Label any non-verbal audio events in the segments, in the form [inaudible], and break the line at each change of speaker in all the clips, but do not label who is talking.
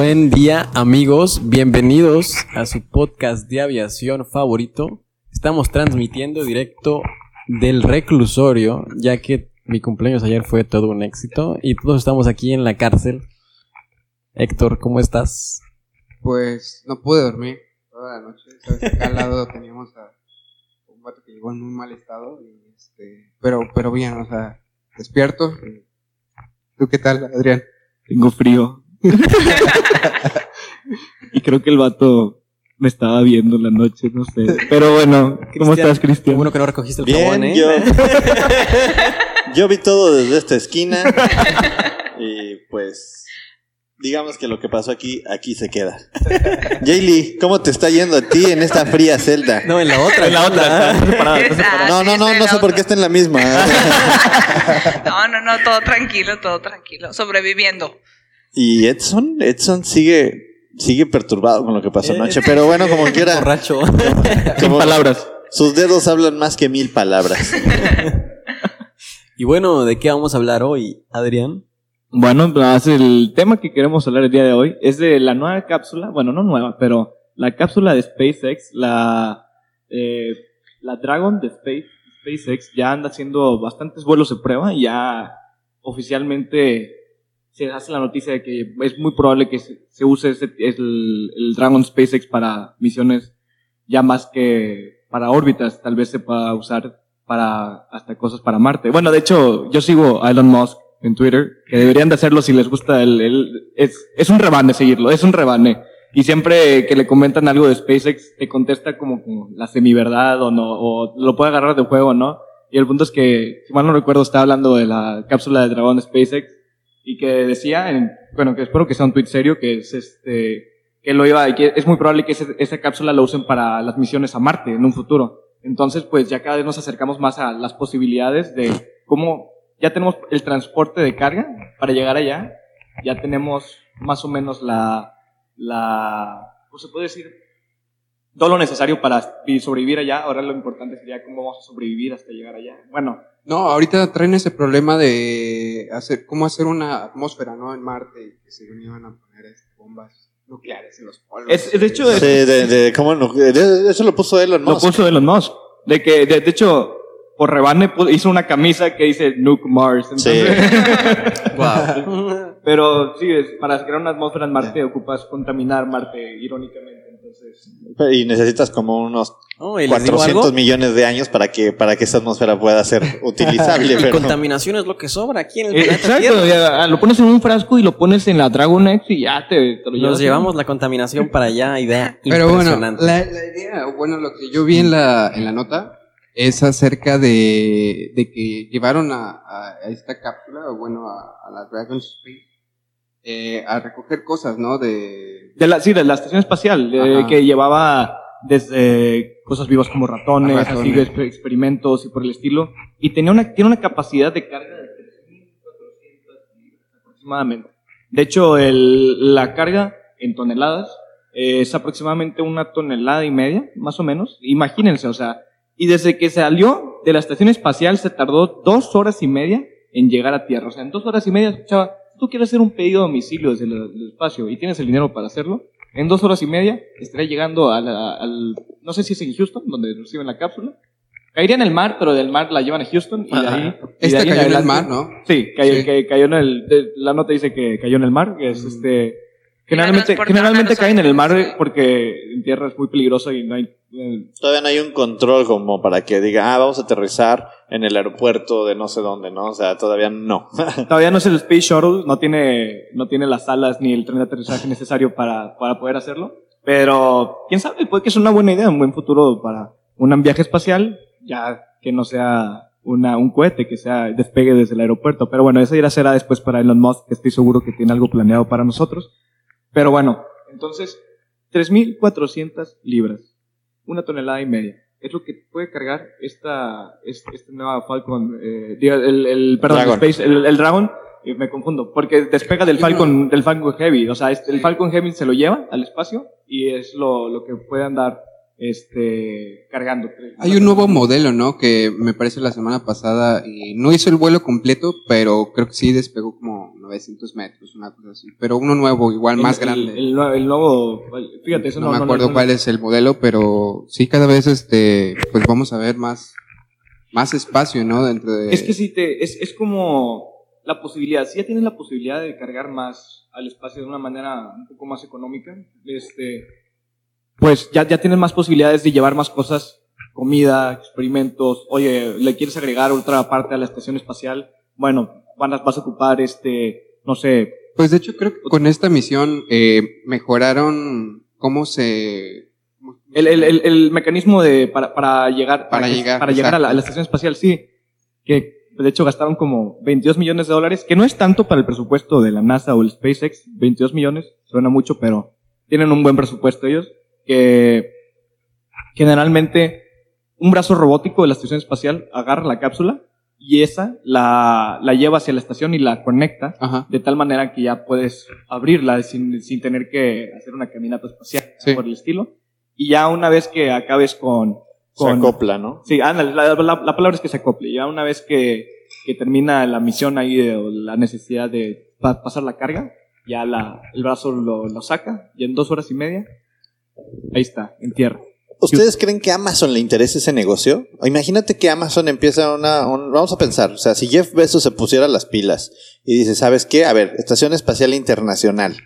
Buen día amigos, bienvenidos a su podcast de aviación favorito. Estamos transmitiendo directo del reclusorio, ya que mi cumpleaños ayer fue todo un éxito y todos estamos aquí en la cárcel. Héctor, ¿cómo estás?
Pues no pude dormir toda la noche. ¿sabes? Acá al lado teníamos a un vato que llegó en muy mal estado. y, este, pero, pero bien, o sea, despierto. ¿Tú qué tal, Adrián?
Tengo frío. [laughs] y creo que el vato me estaba viendo en la noche, no sé. Pero bueno, ¿cómo
Cristian,
estás, Cristian?
bueno que no recogiste el
Bien,
jabón, ¿eh?
yo. [laughs] yo vi todo desde esta esquina. Y pues. Digamos que lo que pasó aquí, aquí se queda. Jaylee, ¿cómo te está yendo a ti en esta fría celda?
No, en la otra. en la otra.
No, no, no, no sé por qué está en la misma. [laughs]
No, no, no, todo tranquilo, todo tranquilo. Sobreviviendo.
Y Edson, Edson sigue, sigue perturbado con lo que pasó anoche. Pero bueno, como quiera,
Borracho. [laughs]
como
palabras.
sus dedos hablan más que mil palabras. [laughs]
y bueno, ¿de qué vamos a hablar hoy, Adrián?
Bueno, pues, el tema que queremos hablar el día de hoy es de la nueva cápsula, bueno, no nueva, pero la cápsula de SpaceX, la, eh, la Dragon de Space, SpaceX ya anda haciendo bastantes vuelos de prueba y ya oficialmente se hace la noticia de que es muy probable que se, se use ese- el, Dragon SpaceX para misiones ya más que para órbitas, tal vez se pueda usar para hasta cosas para Marte. Bueno, de hecho, yo sigo a Elon Musk en Twitter, que deberían de hacerlo si les gusta el, es, es un rebane seguirlo, es un rebane. Y siempre que le comentan algo de SpaceX, te contesta como, como la semiverdad o no, o lo puede agarrar de juego, ¿no? Y el punto es que, si mal no recuerdo, estaba hablando de la cápsula de dragón SpaceX y que decía, en- bueno, que espero que sea un tweet serio, que es este, que lo iba, que es muy probable que ese- esa cápsula la usen para las misiones a Marte en un futuro. Entonces, pues ya cada vez nos acercamos más a las posibilidades de cómo ya tenemos el transporte de carga para llegar allá, ya tenemos más o menos la, la, ¿cómo se puede decir? Todo lo necesario para vi- sobrevivir allá. Ahora lo importante sería cómo vamos a sobrevivir hasta llegar allá. Bueno,
No, ahorita traen ese problema de hacer, cómo hacer una atmósfera, ¿no? En Marte y que según iban a poner este, bombas nucleares en los polos.
Es- de hecho,
Sí, de, de- ¿cómo no? De- Eso lo puso Elon
lo
Musk.
puso Elon Musk. De que, de, de hecho, por rebane hizo una camisa que dice Nuke Mars. Entonces, [laughs] Pero sí, es, para crear una atmósfera en Marte ocupas contaminar Marte, irónicamente.
Y necesitas como unos
Oh, ¿y les digo
400
algo?
millones de años para que, para que esa atmósfera pueda ser [laughs] utilizable.
Y
pero-
contaminación es lo que sobra aquí en el
Eh,
planeta
exacto,
Tierra.
ya, lo pones en un frasco y lo pones en la Dragon X y ya te, te lo llevas.
Nos llevamos la contaminación para allá, idea [laughs]
Pero bueno,
impresionante.
la, la idea, bueno, lo que yo vi en la, en la nota es acerca de, de que llevaron a, a- a esta cápsula, o bueno, a, a la Dragon Space, eh, a recoger cosas, ¿no? De,
De la, sí, de la estación espacial, eh, que llevaba desde cosas vivas como ratones,
Ratones.
así de exper- experimentos y por el estilo. Y tenía una, tiene una capacidad de carga de 3.400 libras aproximadamente. De hecho, el, la carga en toneladas eh, es aproximadamente una tonelada y media, más o menos. Imagínense, o sea, y desde que salió de la estación espacial se tardó dos horas y media en llegar a Tierra. O sea, en dos horas y media, escuchaba, tú quieres hacer un pedido a domicilio desde el, el espacio y tienes el dinero para hacerlo, en dos horas y media estaría llegando a la- al, no sé si es en Houston, donde reciben la cápsula. Caería en el mar, pero del mar la llevan a Houston y de ahí.
esta cayó en el mar, ¿no?
Sí, cayó,
Sí.
cayó en el, de- la nota dice que cayó en el mar, que es este, generalmente, generalmente caen en el mar
aviones.
porque en tierra es muy peligroso y no hay, eh,
Todavía no hay un control como para que diga, ah, vamos a aterrizar en el aeropuerto de no sé dónde, ¿no? O sea, todavía no. [laughs]
todavía no es el Space Shuttle, no tiene, no tiene las alas ni el tren de aterrizaje [laughs] necesario para, para poder hacerlo, pero quién sabe, puede que es una buena idea, un buen futuro para, un viaje espacial, ya que no sea una, un cohete, que sea despegue desde el aeropuerto. Pero bueno, eso ya será después para Elon Musk, que estoy seguro que tiene algo planeado para nosotros. Pero bueno, entonces, 3.400 libras, una tonelada y media. Es lo que puede cargar esta, este, este nueva Falcon, eh, diga, el, el, perdón,
Dragon.
Space, el, el Dragon, y me confundo, porque despega del Falcon, del Falcon Heavy, o sea, este- el Falcon Heavy se lo lleva al espacio y es lo, lo que puede andar, este, cargando.
Hay un nuevo modelo, ¿no? Que me parece la semana pasada y no hizo el vuelo completo, pero creo que sí despegó como 900 metros, una cosa así. Pero uno nuevo, igual
El-
más grande.
El, nue- el nuevo, fíjate, eso
no,
no,
me acuerdo
no-
cuál es el modelo, pero sí cada vez este, pues vamos a ver más, más espacio, ¿no? Dentro de.
Es que sí te, es, es como la posibilidad, si ya tienes la posibilidad de cargar más al espacio de una manera un poco más económica, este, pues ya, ya tienes más posibilidades de llevar más cosas, comida, experimentos, oye, le quieres agregar otra parte a la estación espacial, bueno, van a- vas a ocupar este, no sé,
Pues de hecho creo que con esta misión eh, mejoraron cómo se...
el, el, el, el mecanismo de, para, para llegar,
Para llegar,
para llegar a la, a la estación espacial, sí, que de hecho gastaron como 22 millones de dólares, que no es tanto para el presupuesto de la NASA o el SpaceX, 22 millones, suena mucho, pero tienen un buen presupuesto ellos, que generalmente un brazo robótico de la estación espacial agarra la cápsula y esa la, la lleva hacia la estación y la conecta
Ajá.
de tal manera que ya puedes abrirla sin, sin tener que hacer una caminata espacial
Sí.
por el estilo. Y ya una vez que acabes con...
Se
con
acopla, ¿no?
Sí, ándale, la, la- la palabra es que se acople. Ya una vez que, que termina la misión ahí de, o la necesidad de pa- pasar la carga, ya la, el brazo lo, lo saca y en dos horas y media, ahí está, en tierra.
¿Ustedes creen que Amazon le interesa ese negocio? Imagínate que Amazon empieza una, un- vamos a pensar, o sea, si Jeff Bezos se pusiera las pilas y dice, ¿sabes qué? A ver, Estación Espacial Internacional.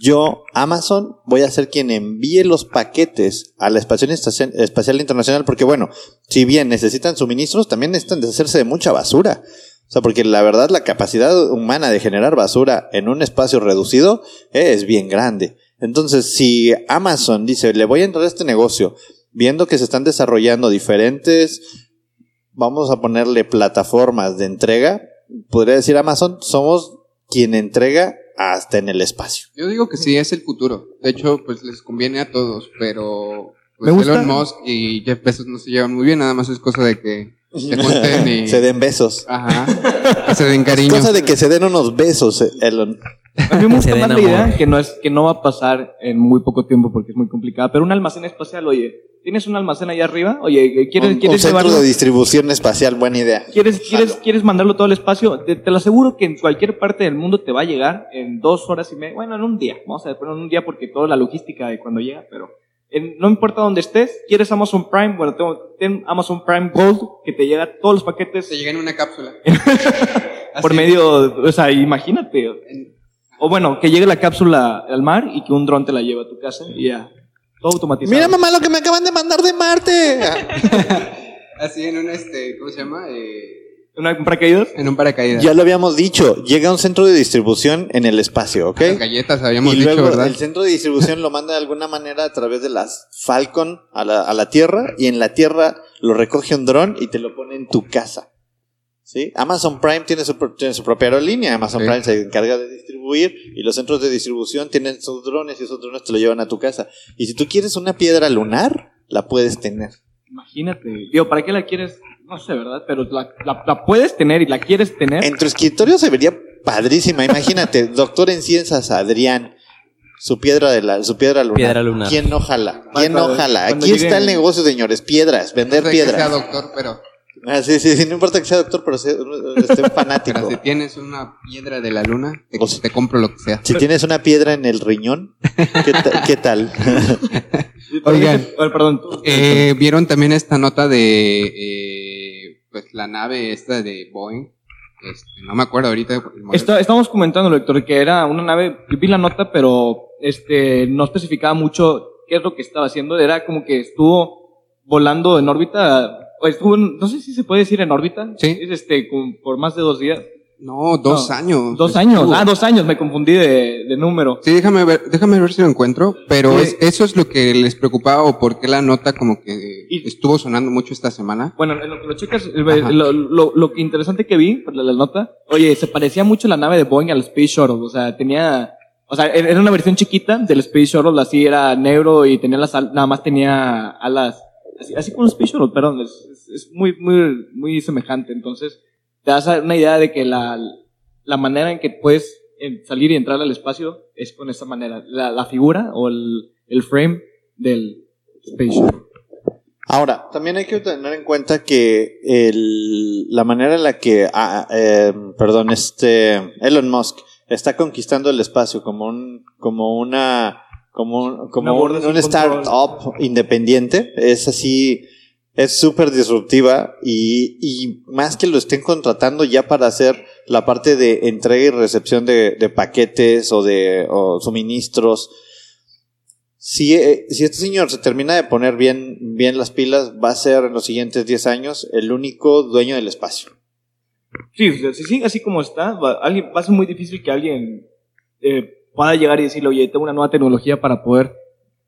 Yo, Amazon, voy a ser quien envíe los paquetes a la Estación Espacial Internacional porque, bueno, si bien necesitan suministros, también necesitan deshacerse de mucha basura. O sea, porque la verdad la capacidad humana de generar basura en un espacio reducido es bien grande. Entonces, si Amazon dice, le voy a entrar a este negocio, viendo que se están desarrollando diferentes, vamos a ponerle plataformas de entrega, podría decir Amazon, somos quien entrega hasta en el espacio.
Yo digo que sí, es el futuro. De hecho, pues les conviene a todos, pero pues,
Me gusta-
Elon Musk y Jeff Bezos no se llevan muy bien, nada más es cosa de que se [laughs] y...
se den besos.
Ajá. Que se den cariño.
Cosa de que se den unos besos, Elon.
A mí me [laughs] gusta más la idea que no, es, que no va a pasar en muy poco tiempo porque es muy complicada, pero un almacén espacial, oye, ¿tienes un almacén ahí arriba? Oye, ¿quieres,
Un, un
¿quieres
centro
llevarlo?
de distribución espacial, buena idea.
¿Quieres, quieres, ¿Quieres mandarlo todo al espacio? Te, te lo aseguro que en cualquier parte del mundo te va a llegar en dos horas y media. Bueno, en un día. Vamos a poner en un día porque toda la logística de cuando llega, pero en- no importa dónde estés. ¿Quieres Amazon Prime? Bueno, tengo, ten Amazon Prime Gold que te llega todos los paquetes
Se llega en una cápsula. [laughs]
por medio, o sea, imagínate. O bueno, que llegue la cápsula al mar y que un dron te la lleve a tu casa y ya. Todo automatizado.
Mira mamá lo que me acaban de mandar de Marte. [laughs]
Así en un, este, ¿cómo se llama? Eh,
¿Una un paracaídas?
en un paracaídas.
Ya lo habíamos dicho, llega a un centro de distribución en el espacio, ¿ok?
Las galletas habíamos
y
dicho,
luego
¿verdad?
el centro de distribución lo manda de alguna manera a través de las Falcon a la, a la Tierra y en la Tierra lo recoge un dron y te lo pone en tu casa. ¿Sí? Amazon Prime tiene su, tiene su propia aerolínea, Amazon
Sí.
Prime se encarga de distribuir y los centros de distribución tienen sus drones y esos drones te lo llevan a tu casa. Y si tú quieres una piedra lunar, la puedes tener.
Imagínate. Digo, ¿para qué la quieres? No sé, ¿verdad? Pero la, la, la puedes tener y la quieres tener.
En tu escritorio se vería padrísima. Imagínate, [laughs] doctor en ciencias Adrián, su piedra de la, su piedra lunar.
Piedra lunar.
¿Quién no jala? ¿Quién no jala? Aquí está el negocio, señores, piedras, vender
No sé que sea
piedras.
doctor, pero,
Ah, sí, sí, sí, no importa que sea doctor, pero sea, esté [laughs] fanático.
pero si tienes una piedra de la luna, te,
O sea-
te compro lo que sea.
Si tienes una piedra en el riñón, ¿qué, ta- qué tal? [laughs]
Oigan.
Perdón.
Eh, ¿Vieron también esta nota de eh, pues la nave esta de Boeing? Este, no me acuerdo ahorita.
Está- estábamos comentando, Héctor, que era una nave, vi la nota, pero este no especificaba mucho qué es lo que estaba haciendo. Era como que estuvo volando en órbita, estuvo, en- no sé si se puede decir en órbita,
Sí.
es este, por más de dos días.
No, dos
No,
años.
Dos años. Ah, dos años, me confundí de, de número.
Sí, déjame ver, déjame ver si lo encuentro, pero
Sí.
es- eso es lo que les preocupaba o por qué la nota como que
Y-
estuvo sonando mucho esta semana.
Bueno, en lo que lo checas, lo, lo, lo interesante que vi, por la, la nota, oye, se parecía mucho la nave de Boeing al Space Shuttle, o sea, tenía, o sea, era una versión chiquita del Space Shuttle, así era negro y tenía las, nada más tenía alas, así, como Space Shuttle, perdón, es, muy, muy, muy semejante, entonces, te das una idea de que la, la manera en que puedes salir y entrar al espacio es con esa manera, la, la figura o el, el frame del Space Shuttle.
Ahora, también hay que tener en cuenta que el- la manera en la que, ah, eh, perdón, este Elon Musk está conquistando el espacio como un, como una, como un, como un, un startup independiente, es así, es súper disruptiva y, y más que lo estén contratando ya para hacer la parte de entrega y recepción de, de paquetes o de o suministros, si, eh, si este señor se termina de poner bien, bien las pilas, va a ser en los siguientes 10 años el único dueño del espacio.
Sí, sigue así como está, va, alguien, va a ser muy difícil que alguien eh, pueda llegar y decirle, oye, tengo una nueva tecnología para poder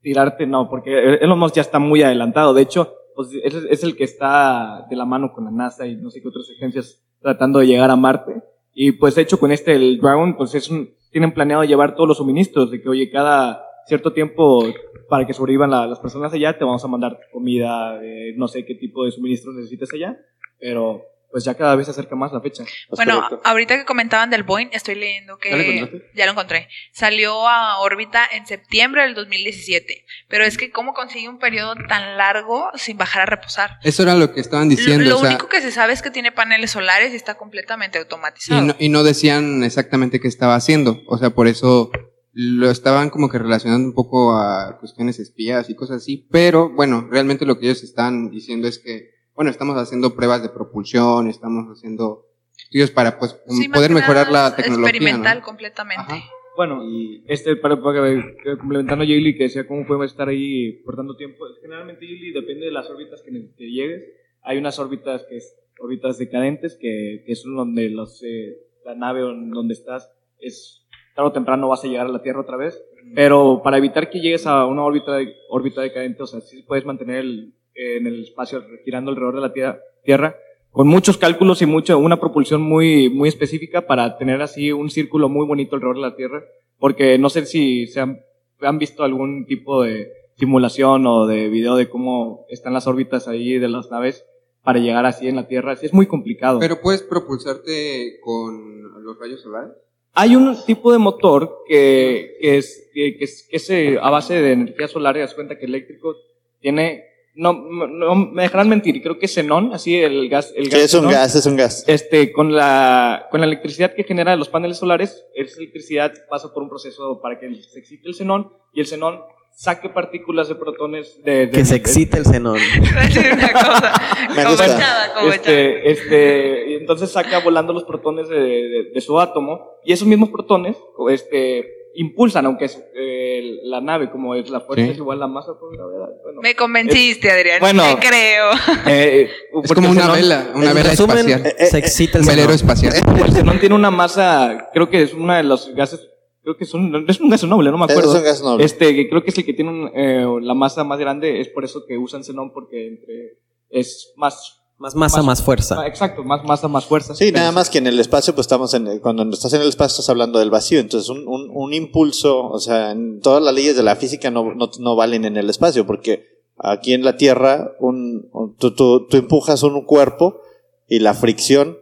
tirarte. No, porque Elon Musk ya está muy adelantado. De hecho, pues, es, es el que está de la mano con la NASA y no sé qué otras agencias tratando de llegar a Marte. Y pues, de hecho, con este, el Dragon, pues es un, tienen planeado llevar todos los suministros, de que, oye, cada cierto tiempo, para que sobrevivan la- las personas allá, te vamos a mandar comida, eh, no sé qué tipo de suministros necesites allá, pero pues ya cada vez se acerca más la fecha.
¿Es
Bueno,
correcto?
ahorita que comentaban del Boeing, estoy leyendo que
¿Ya lo encontraste?
ya lo encontré. Salió a órbita en septiembre del 2017, pero es que cómo consigue un periodo tan largo sin bajar a reposar.
Eso era lo que estaban diciendo,
lo
o sea,
único que se sabe es que tiene paneles solares y está completamente automatizado.
y no, y no decían exactamente qué estaba haciendo, o sea, por eso lo estaban como que relacionando un poco a cuestiones espías y cosas así, pero bueno, realmente lo que ellos están diciendo es que, bueno, estamos haciendo pruebas de propulsión, estamos haciendo estudios para pues
Sí,
poder mejorar la tecnología,
Experimental
¿no?
completamente.
Ajá.
Bueno, y este, para, para complementando a Yili, que decía cómo puede estar ahí por tanto tiempo, generalmente Yili depende de las órbitas que, que llegues. Hay unas órbitas que es órbitas decadentes, que, que son donde los, eh, la nave donde estás es tarde o temprano vas a llegar a la Tierra otra vez. Pero para evitar que llegues a una órbita, órbita decadente, o sea, sí puedes mantener el- en el espacio girando alrededor de la tierra, tierra con muchos cálculos y mucho, una propulsión muy, muy específica para tener así un círculo muy bonito alrededor de la Tierra. Porque no sé si se han, han visto algún tipo de simulación o de video de cómo están las órbitas ahí de las naves para llegar así en la Tierra. Sí, es muy complicado.
Pero puedes propulsarte con los rayos solares.
Hay un tipo de motor que, que es, que, que es, que es, eh, a base de energía solar y das cuenta que eléctrico tiene, no, no me dejarán mentir, creo que es xenón, así el gas, el
Sí,
gas
es un
xenón.
gas, es un gas.
Este, con la, con la electricidad que genera los paneles solares, esa electricidad pasa por un proceso para que se excite el xenón y el xenón saque partículas de protones de, de-
Que se
de-
excite el xenón. [laughs]
Iba a decir una cosa. [laughs]
Me gusta.
este, este, y entonces saca volando los protones de, de- de su átomo y esos mismos protones este, impulsan, aunque es, eh, la nave, como es la fuerza
Sí.
es igual la masa por gravedad. Bueno,
Me convenciste, Adrián.
bueno.
Te creo.
eh,
Es [laughs] [laughs]
porque
como
el
una vela, una vela
resumen,
espacial.
eh,
se excita el
velero espacial. [laughs]
El xenón tiene una masa, creo que es una de los gases, creo que es un, es un gas noble, no me acuerdo.
Es un gas noble.
Este, que creo que es el que tiene un, eh, la masa más grande, es por eso que usan xenón, porque entre, es más,
Más masa,
Más-
más
ah,
fuerza.
exacto, más masa, más fuerza.
Sí, nada más que en el espacio, pues estamos en, cuando estás en el espacio estás hablando del vacío, entonces un, un, un impulso, o sea, en todas las leyes de la física no, no, no valen en el espacio, porque aquí en la Tierra un, un- tú, tú, tú empujas un cuerpo y la fricción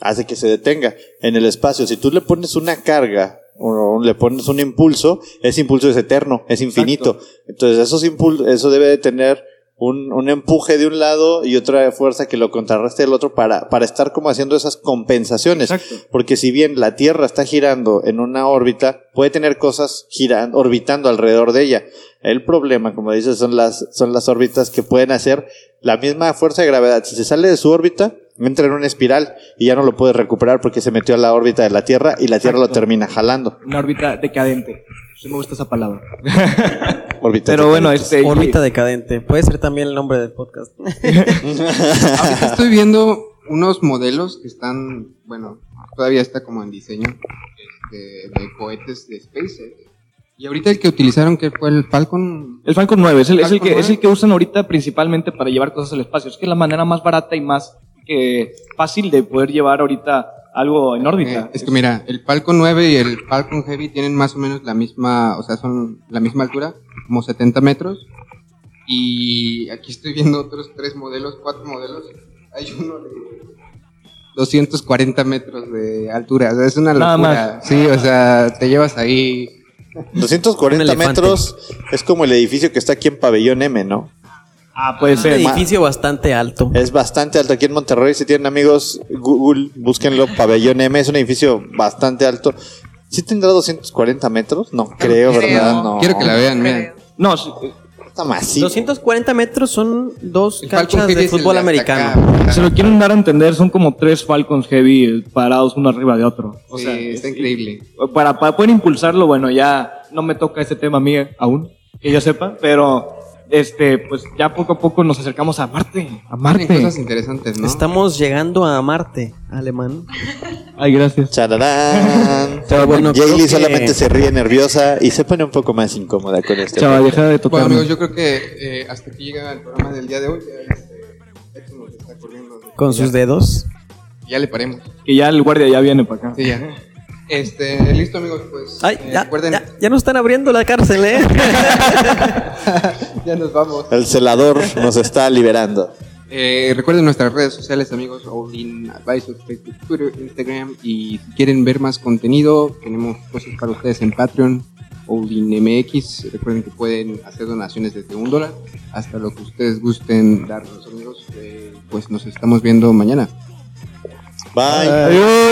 hace que se detenga. En el espacio, si tú le pones una carga o le pones un impulso, ese impulso es eterno, es infinito. Entonces esos impul eso debe de tener un, un empuje de un lado y otra fuerza que lo contrarreste del otro para, para estar como haciendo esas compensaciones.
Exacto.
Porque si bien la Tierra está girando en una órbita, puede tener cosas girando, orbitando alrededor de ella. El problema, como dices, son las, son las órbitas que pueden hacer la misma fuerza de gravedad. Si se sale de su órbita, entra en una espiral y ya no lo puede recuperar porque se metió a la órbita de la Tierra y la Tierra lo termina jalando.
Una órbita decadente. Sí me gusta esa palabra. [laughs]
Órbita
Pero bueno, este...
Órbita decadente. Puede ser también el nombre del podcast. [laughs]
Ahorita estoy viendo unos modelos que están, bueno, todavía está como en diseño este, de cohetes de SpaceX. Y ahorita el que utilizaron, que fue el Falcon.
El Falcon 9 es el, es el
Falcon
que, es
9.
el que usan ahorita principalmente para llevar cosas al espacio. Es que es la manera más barata y más que fácil de poder llevar ahorita algo en órbita.
Eh, es que mira, el Falcon 9 y el Falcon Heavy tienen más o menos la misma, o sea, son la misma altura, como 70 metros. Y aquí estoy viendo otros tres modelos, cuatro modelos. Hay uno de 240 metros de altura. O sea, es una
Nada
locura. Sí, o sea, te llevas ahí.
240
Un elefante.
metros es como el edificio que está aquí en Pabellón M, ¿no?
Ah, puede
Un
ser.
edificio bastante alto.
Es bastante alto aquí en Monterrey. Si tienen amigos, Google, búsquenlo. Pabellón M es un edificio bastante alto. ¿Sí tendrá 240 metros? No creo,
Creo.
¿verdad? No.
Quiero que la vean, miren.
No, sí,
Está macizo.
240 metros son dos
El
canchas de
es
fútbol americano.
acá.
se lo quieren dar a entender, son como tres Falcons Heavy eh, parados uno arriba de otro. O
Sí,
sea,
está
es-
increíble.
Para, para poder impulsarlo, bueno, ya no me toca ese tema a mí aún, que yo sepa, pero este, pues ya poco a poco nos acercamos a Marte, a Marte.
cosas interesantes, ¿no?
Estamos llegando a Marte, alemán.
Ay, gracias.
Chararán. [laughs]
Bueno, que-
solamente se ríe nerviosa y se pone un poco más incómoda con este.
Chaval, deja de
Bueno,
tocarme.
amigos, yo creo que eh, hasta aquí llega el programa del día de hoy. Ya, este, esto nos está corriendo.
Con
Ya-
sus dedos.
Ya le paremos.
Que ya el guardia ya viene para acá.
Sí, ya. Este, listo, amigos, pues.
Ay,
eh,
ya,
recuerden,
ya, ya nos están abriendo la cárcel, ¿eh? [laughs]
ya nos vamos.
El celador nos está liberando.
Eh, recuerden nuestras redes sociales, amigos, All-in Advisors, Facebook, Twitter, Instagram. Y si quieren ver más contenido, tenemos cosas para ustedes en Patreon, All-in MX. Recuerden que pueden hacer donaciones desde un dólar hasta lo que ustedes gusten darnos, amigos. Eh, pues nos estamos viendo mañana.
Bye.
Adiós.